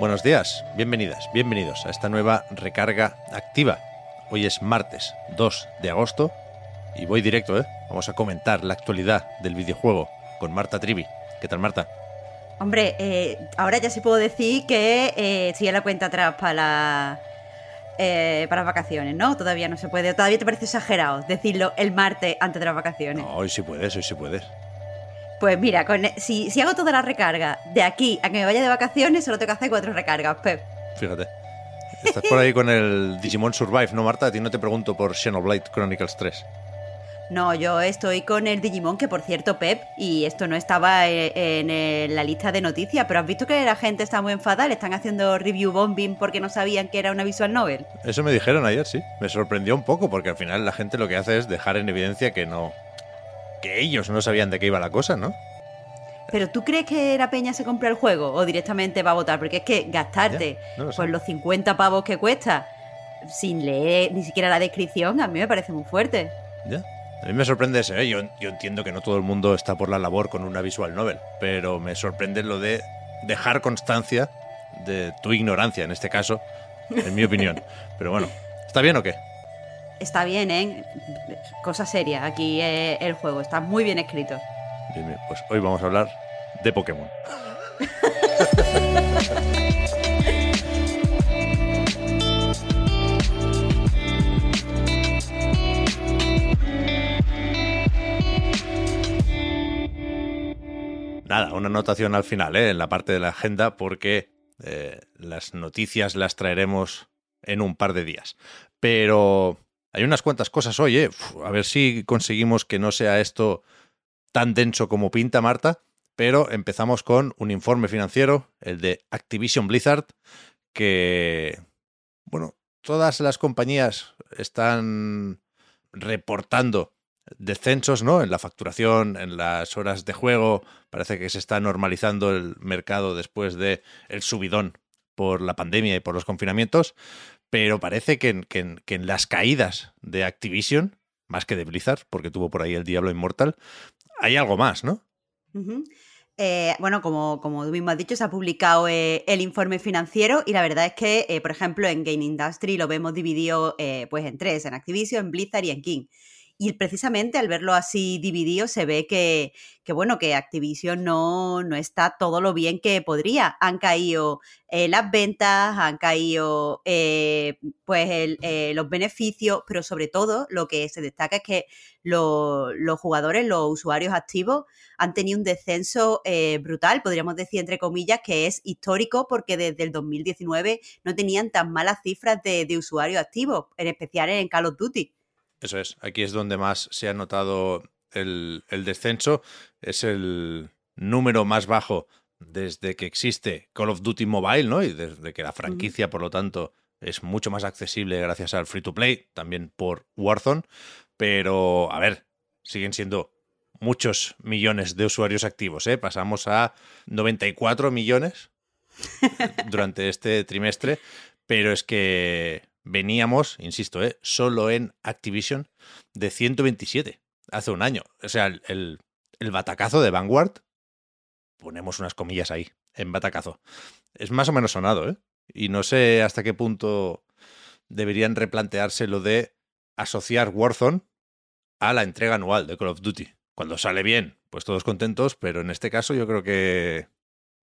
Buenos días, bienvenidas, bienvenidos a esta nueva recarga activa. Hoy es martes 2 de agosto y voy directo, ¿eh? Vamos a comentar la actualidad del videojuego con Marta Trivi. ¿Qué tal, Marta? Hombre, eh, ahora ya sí puedo decir que eh, sigue la cuenta atrás para, la, eh, para las vacaciones, ¿no? Todavía no se puede. Todavía te parece exagerado decirlo el martes antes de las vacaciones. No, hoy sí puedes, hoy sí puedes. Pues mira, con, si, si hago toda la recarga de aquí a que me vaya de vacaciones, solo tengo que hacer cuatro recargas, Pep. Fíjate. Estás por ahí con el Digimon Survive, ¿no, Marta? A ti no te pregunto por Xenoblade Chronicles 3. No, yo estoy con el Digimon, que por cierto, Pep, y esto no estaba eh, en, en la lista de noticias, pero has visto que la gente está muy enfadada, le están haciendo review bombing porque no sabían que era una visual novel. Eso me dijeron ayer, sí. Me sorprendió un poco porque al final la gente lo que hace es dejar en evidencia que no. Que ellos no sabían de qué iba la cosa, ¿no? Pero ¿tú crees que la peña se compra el juego o directamente va a votar? Porque es que gastarte Ya, no lo sé. pues los 50 pavos que cuesta sin leer ni siquiera la descripción, a mí me parece muy fuerte. Ya. A mí me sorprende eso, ¿eh? yo, yo entiendo que no todo el mundo está por la labor con una visual novel, pero me sorprende lo de dejar constancia de tu ignorancia, en este caso, en mi opinión. Pero bueno, ¿está bien o qué? Está bien, ¿eh? Cosa seria, aquí eh, el juego, está muy bien escrito. Pues hoy vamos a hablar de Pokémon. Nada, una anotación al final, ¿eh? en la parte de la agenda, porque eh, las noticias las traeremos en un par de días. Pero hay unas cuantas cosas hoy, ¿eh? A ver si conseguimos que no sea esto tan denso como pinta Marta, pero empezamos con un informe financiero, el de Activision Blizzard, que, bueno, todas las compañías están reportando descensos, ¿no? En la facturación, en las horas de juego, parece que se está normalizando el mercado después de el subidón por la pandemia y por los confinamientos, pero parece que en, las caídas de Activision, más que de Blizzard, porque tuvo por ahí el Diablo Inmortal, hay algo más, ¿no? Eh, bueno, como, como tú mismo has dicho, se ha publicado eh, el informe financiero y la verdad es que, eh, por ejemplo, en Game Industry lo vemos dividido eh, pues en tres, en Activision, en Blizzard y en King. Y precisamente al verlo así dividido se ve que, bueno, que Activision no, no está todo lo bien que podría. Han caído eh, las ventas, han caído eh, pues el- eh, los beneficios, pero sobre todo lo que se destaca es que lo- los jugadores, los usuarios activos, han tenido un descenso eh, brutal, podríamos decir entre comillas, que es histórico porque desde el 2019 no tenían tan malas cifras de, de usuarios activos, en especial en Call of Duty. Eso es, aquí es donde más se ha notado el, el descenso. Es el número más bajo desde que existe Call of Duty Mobile, ¿no? Y desde que la franquicia, por lo tanto, es mucho más accesible gracias al free to play, también por Warzone. Pero, a ver, siguen siendo muchos millones de usuarios activos, ¿eh? Pasamos a 94 millones durante este trimestre, pero es que veníamos, insisto, ¿eh? solo en Activision de 127 hace un año. O sea, el, el, el batacazo de Vanguard, ponemos unas comillas ahí, en batacazo. Es más o menos sonado, ¿eh? Y no sé hasta qué punto deberían replantearse lo de asociar Warzone a la entrega anual de Call of Duty. Cuando sale bien, pues todos contentos, pero en este caso yo creo que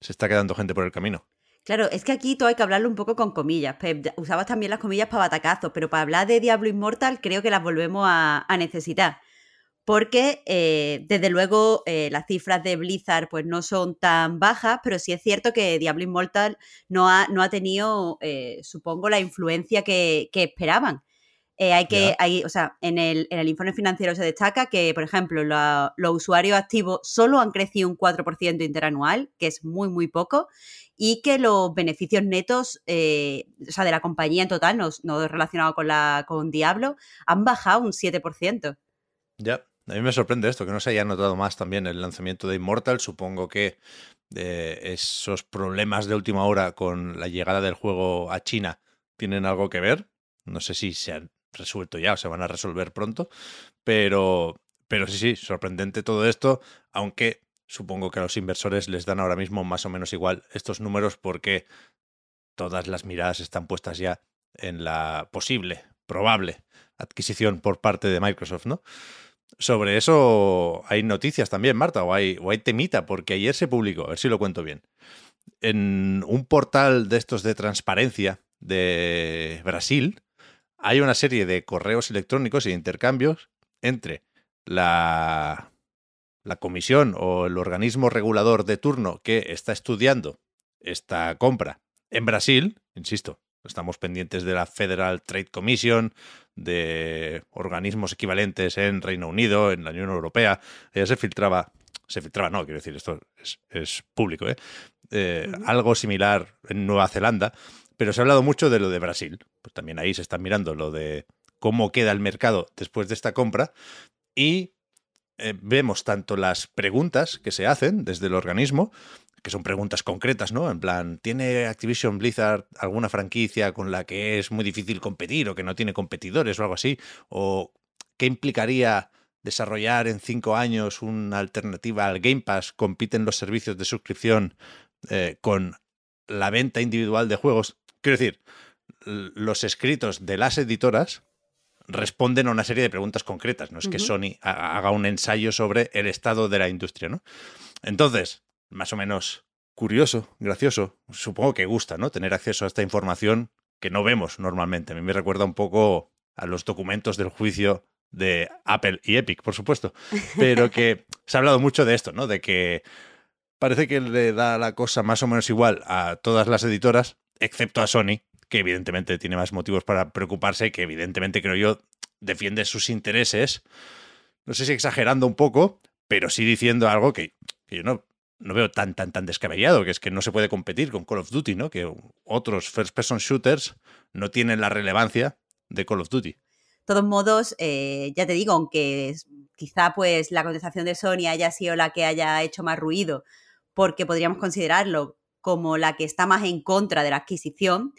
se está quedando gente por el camino. Claro, es que aquí todo hay que hablarlo un poco con comillas. Pep. Usabas también las comillas para batacazos, pero para hablar de Diablo Immortal creo que las volvemos a, a necesitar. Porque, eh, desde luego, eh, las cifras de Blizzard pues, no son tan bajas, pero sí es cierto que Diablo Immortal no ha, no ha tenido, eh, supongo, la influencia que, que esperaban. Eh, hay que, hay, o sea, en el, en el, informe financiero se destaca que, por ejemplo, los usuarios activos solo han crecido un 4% interanual, que es muy, muy poco, y que los beneficios netos, eh, o sea, de la compañía en total, no, no relacionado con, la, con Diablo, han bajado un 7%. Ya, a mí me sorprende esto, que no se haya notado más también el lanzamiento de Immortal. Supongo que eh, esos problemas de última hora con la llegada del juego a China tienen algo que ver. No sé si se han resuelto ya o se van a resolver pronto. Pero, pero sí, sí, sorprendente todo esto, aunque supongo que a los inversores les dan ahora mismo más o menos igual estos números porque todas las miradas están puestas ya en la posible, probable adquisición por parte de Microsoft, ¿no? Sobre eso hay noticias también, Marta, o hay, o hay temita, porque ayer se publicó, a ver si lo cuento bien, en un portal de estos de transparencia de Brasil, hay una serie de correos electrónicos y de intercambios entre la, la comisión o el organismo regulador de turno que está estudiando esta compra en Brasil, insisto, estamos pendientes de la Federal Trade Commission, de organismos equivalentes en Reino Unido, en la Unión Europea, ya se filtraba, se filtraba, no, quiero decir, esto es, público, ¿eh? Eh, algo similar en Nueva Zelanda, pero se ha hablado mucho de lo de Brasil. Pues también ahí se está mirando lo de cómo queda el mercado después de esta compra y eh, vemos tanto las preguntas que se hacen desde el organismo, que son preguntas concretas, ¿no? En plan, ¿tiene Activision Blizzard alguna franquicia con la que es muy difícil competir o que no tiene competidores o algo así? ¿O qué implicaría desarrollar en cinco años una alternativa al Game Pass? ¿Compiten los servicios de suscripción eh, con la venta individual de juegos? Quiero decir, los escritos de las editoras responden a una serie de preguntas concretas. No es que Sony haga un ensayo sobre el estado de la industria, ¿no? Entonces, más o menos curioso, gracioso, supongo que gusta, ¿no? Tener acceso a esta información que no vemos normalmente. A mí me recuerda un poco a los documentos del juicio de Apple y Epic, por supuesto. Pero que se ha hablado mucho de esto, ¿no? De que parece que le da la cosa más o menos igual a todas las editoras excepto a Sony, que evidentemente tiene más motivos para preocuparse, que evidentemente creo yo defiende sus intereses, no sé si exagerando un poco, pero sí diciendo algo que, yo no, no veo tan, tan, tan descabellado, que es que no se puede competir con Call of Duty, ¿no? Que otros first-person shooters no tienen la relevancia de Call of Duty. De todos modos, eh, ya te digo, aunque quizá pues la contestación de Sony haya sido la que haya hecho más ruido, porque podríamos considerarlo como la que está más en contra de la adquisición.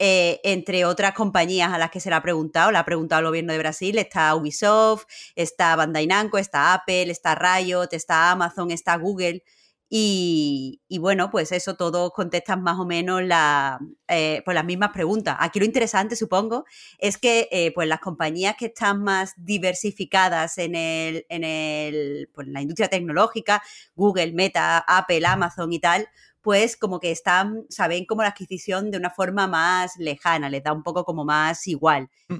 Eh, entre otras compañías a las que se le ha preguntado, le ha preguntado el gobierno de Brasil, está Ubisoft, está Bandai Namco, está Apple, está Riot, está Amazon, está Google. Y, bueno, pues eso todos contestan más o menos la, eh, pues las mismas preguntas. Aquí lo interesante, supongo, es que eh, pues las compañías que están más diversificadas en, el, en, el, pues la industria tecnológica, Google, Meta, Apple, Amazon y tal, pues como que están, saben como la adquisición de una forma más lejana, les da un poco como más igual. Mm.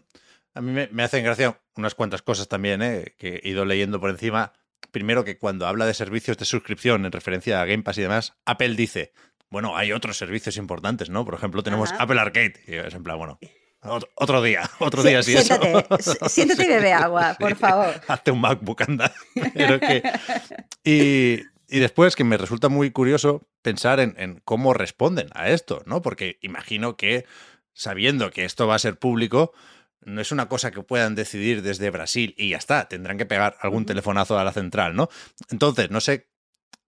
A mí me, hacen gracia unas cuantas cosas también, ¿eh? que he ido leyendo por encima. Primero que cuando habla de servicios de suscripción en referencia a Game Pass y demás, Apple dice, bueno, hay otros servicios importantes, ¿no? Por ejemplo, tenemos Apple Arcade. Y es en plan, bueno, otro, día, otro día, sí. Siéntate, siéntate y bebe agua, por favor. Hazte un MacBook, anda. Y, y después que me resulta muy curioso pensar en, cómo responden a esto, ¿no? Porque imagino que sabiendo que esto va a ser público, no es una cosa que puedan decidir desde Brasil y ya está, tendrán que pegar algún telefonazo a la central, ¿no? Entonces, no sé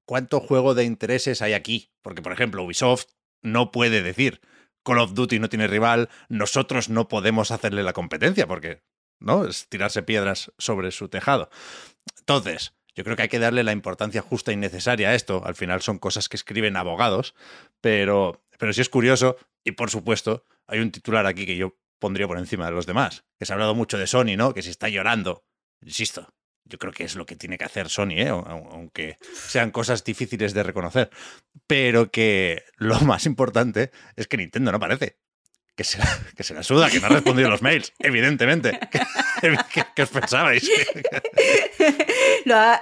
cuánto juego de intereses hay aquí, porque por ejemplo Ubisoft no puede decir Call of Duty no tiene rival, nosotros no podemos hacerle la competencia, porque, ¿no? Es tirarse piedras sobre su tejado. Entonces, yo creo que hay que darle la importancia justa y necesaria a esto. Al final son cosas que escriben abogados, pero, pero sí es curioso y por supuesto hay un titular aquí que yo pondría por encima de los demás, que se ha hablado mucho de Sony, ¿no? Que si está llorando, insisto, yo creo que es lo que tiene que hacer Sony, ¿eh? aunque sean cosas difíciles de reconocer. Pero que lo más importante es que Nintendo no aparece que se, la, que se la suda, que no ha respondido los mails, evidentemente. ¿Qué, os pensabais?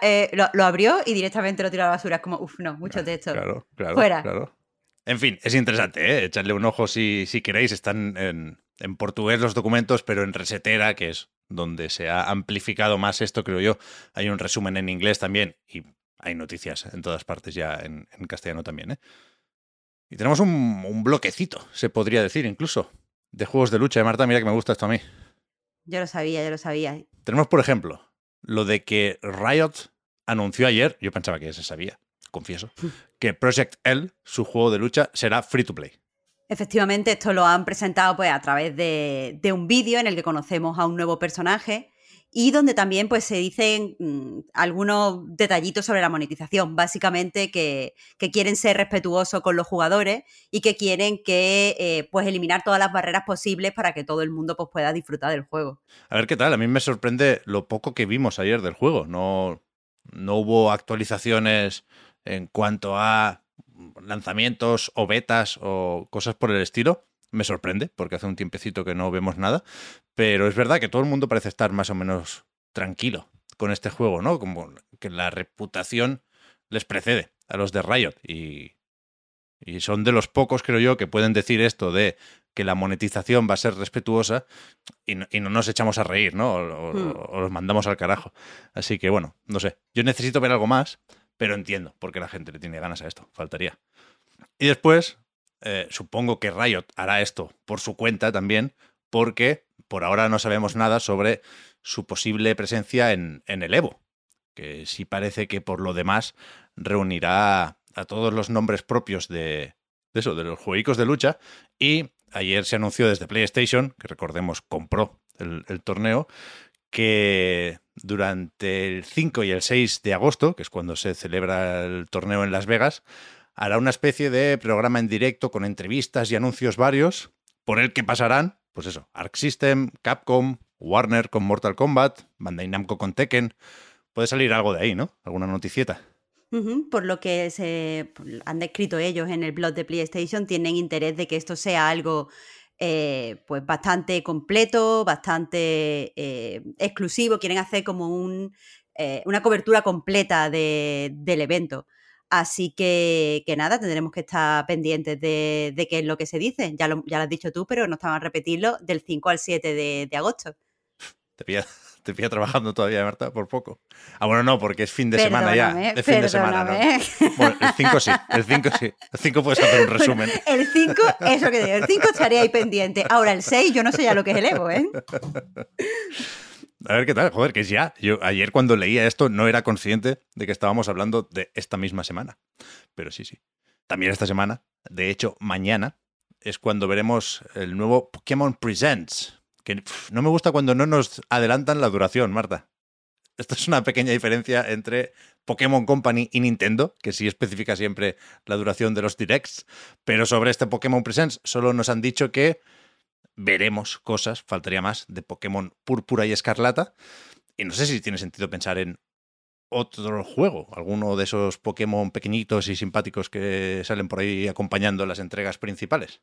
Eh, lo, abrió y directamente lo tiró a la basura. Es como, uff, no, mucho texto. Claro, claro. Fuera. Claro. En fin, es interesante, ¿eh? echarle un ojo si, si queréis. Están en, en portugués los documentos, pero en resetera, que es donde se ha amplificado más esto, creo yo. Hay un resumen en inglés también y hay noticias en todas partes ya en, castellano también. ¿eh? Y tenemos un, un, bloquecito, se podría decir incluso, de juegos de lucha. Marta, mira que me gusta esto a mí. Yo lo sabía, yo lo sabía. Tenemos, por ejemplo, lo de que Riot anunció ayer, yo pensaba que ya se sabía, confieso, que Project L, su juego de lucha, será free to play. Efectivamente, esto lo han presentado pues, a través de, un vídeo en el que conocemos a un nuevo personaje y donde también pues, se dicen mm, algunos detallitos sobre la monetización. Básicamente que, quieren ser respetuosos con los jugadores y que quieren que eh, pues, eliminar todas las barreras posibles para que todo el mundo pues, pueda disfrutar del juego. A ver qué tal. A mí me sorprende lo poco que vimos ayer del juego. No, no hubo actualizaciones en cuanto a lanzamientos o betas o cosas por el estilo. Me sorprende, porque hace un tiempecito que no vemos nada. Pero es verdad que todo el mundo parece estar más o menos tranquilo con este juego, ¿no? Como que la reputación les precede a los de Riot. Y, y son de los pocos, creo yo, que pueden decir esto de que la monetización va a ser respetuosa y no, nos echamos a reír, ¿no? O, hmm. o, los mandamos al carajo. Así que bueno, no sé. Yo necesito ver algo más pero entiendo por qué la gente le tiene ganas a esto, faltaría. Y después, eh, supongo que Riot hará esto por su cuenta también, porque por ahora no sabemos nada sobre su posible presencia en, el Evo, que sí parece que por lo demás reunirá a todos los nombres propios de, eso, de los juegos de lucha, y ayer se anunció desde PlayStation, que recordemos compró el torneo, que durante el 5 y el 6 de agosto, que es cuando se celebra el torneo en Las Vegas, hará una especie de programa en directo con entrevistas y anuncios varios, por el que pasarán, pues eso, Arc System, Capcom, Warner con Mortal Kombat, Bandai Namco con Tekken. Puede salir algo de ahí, ¿no? Alguna noticieta. Por lo que se han descrito ellos en el blog de PlayStation, tienen interés de que esto sea algo eh, pues bastante completo, bastante eh, exclusivo, quieren hacer como un, eh, una cobertura completa del evento. Así que, que, nada, tendremos que estar pendientes de, qué es lo que se dice. Ya lo, ya lo has dicho tú, pero no estamos a repetirlo, del 5 al 7 de, de agosto. Te pillas te pilla trabajando todavía, Marta, por poco. Ah, bueno, no, porque es fin de semana ya. Es fin de semana, ¿no? Bueno, el 5 sí, el 5 sí. El 5 puedes hacer un resumen. el 5, eso que digo, el 5 estaría ahí pendiente. Ahora el 6, yo no sé ya lo que es el Evo, ¿eh? A ver qué tal, joder, que es ya. Yo ayer cuando leía esto no era consciente de que estábamos hablando de esta misma semana. Pero sí, sí. También esta semana, de hecho, mañana es cuando veremos el nuevo Pokémon Presents, no me gusta cuando no nos adelantan la duración, Marta. Esto es una pequeña diferencia entre Pokémon Company y Nintendo, que sí especifica siempre la duración de los directs, pero sobre este Pokémon Presents solo nos han dicho que veremos cosas, faltaría más, de Pokémon Púrpura y Escarlata. Y no sé si tiene sentido pensar en otro juego, alguno de esos Pokémon pequeñitos y simpáticos que salen por ahí acompañando las entregas principales.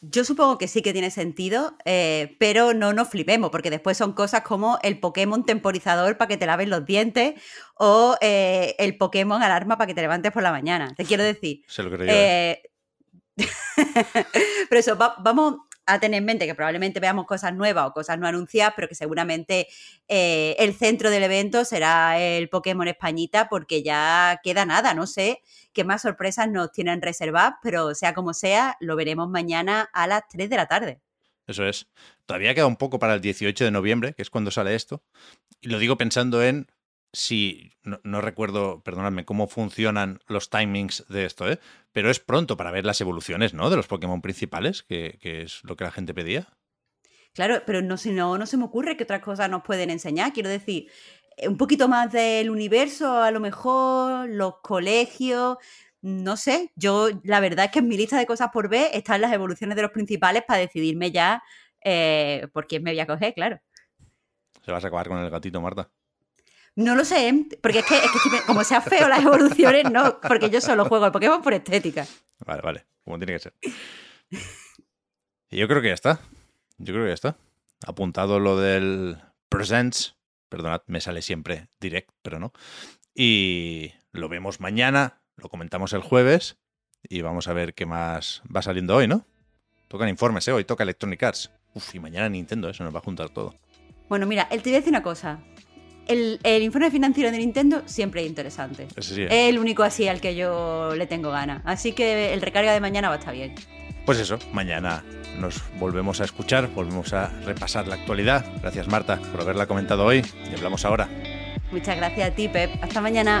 Yo supongo que sí que tiene sentido, eh, pero no nos flipemos, porque después son cosas como el Pokémon temporizador para que te laves los dientes o eh, el Pokémon alarma para que te levantes por la mañana. Te quiero decir. Se lo creo. Eh, pero eso, vamos a tener en mente que probablemente veamos cosas nuevas o cosas no anunciadas, pero que seguramente el centro del evento será el Pokémon Españita, porque ya queda nada, no sé qué más sorpresas nos tienen reservadas, pero sea como sea, lo veremos mañana a las 3 de la tarde. Eso es. Todavía queda un poco para el 18 de noviembre, que es cuando sale esto. Y lo digo pensando en si, no, recuerdo, perdonadme, cómo funcionan los timings de esto, ¿eh? pero es pronto para ver las evoluciones, ¿no? De los Pokémon principales, que, que es lo que la gente pedía. Claro, pero no, si no, no se me ocurre que otras cosas nos pueden enseñar. Quiero decir, eh, un poquito más del universo, a lo mejor, los colegios, no sé, yo la verdad es que en mi lista de cosas por ver están las evoluciones de los principales para decidirme ya eh, por quién me voy a coger, claro. ¿Se vas a acabar con el gatito, Marta? No lo sé, porque es que, como sea feo las evoluciones, no, porque yo solo juego al Pokémon por estética. Vale, vale, como tiene que ser. Y yo creo que ya está. Yo creo que ya está. Apuntado lo del Presents, Perdonad, me sale siempre direct, pero no. Y lo vemos mañana, lo comentamos el jueves y vamos a ver qué más va saliendo hoy, ¿no? Tocan informes, ¿eh? Hoy toca Electronic Arts. Uf, y mañana Nintendo, eso nos va a juntar todo. Bueno, mira, él te voy a decir una cosa. El, el informe financiero de Nintendo siempre es interesante. Es el único así al que yo le tengo ganas. Así que el recarga de mañana va a estar bien. Pues eso, mañana nos volvemos a escuchar, volvemos a repasar la actualidad. Gracias Marta por haberla comentado hoy y hablamos ahora. Muchas gracias a ti, Pep. Hasta mañana.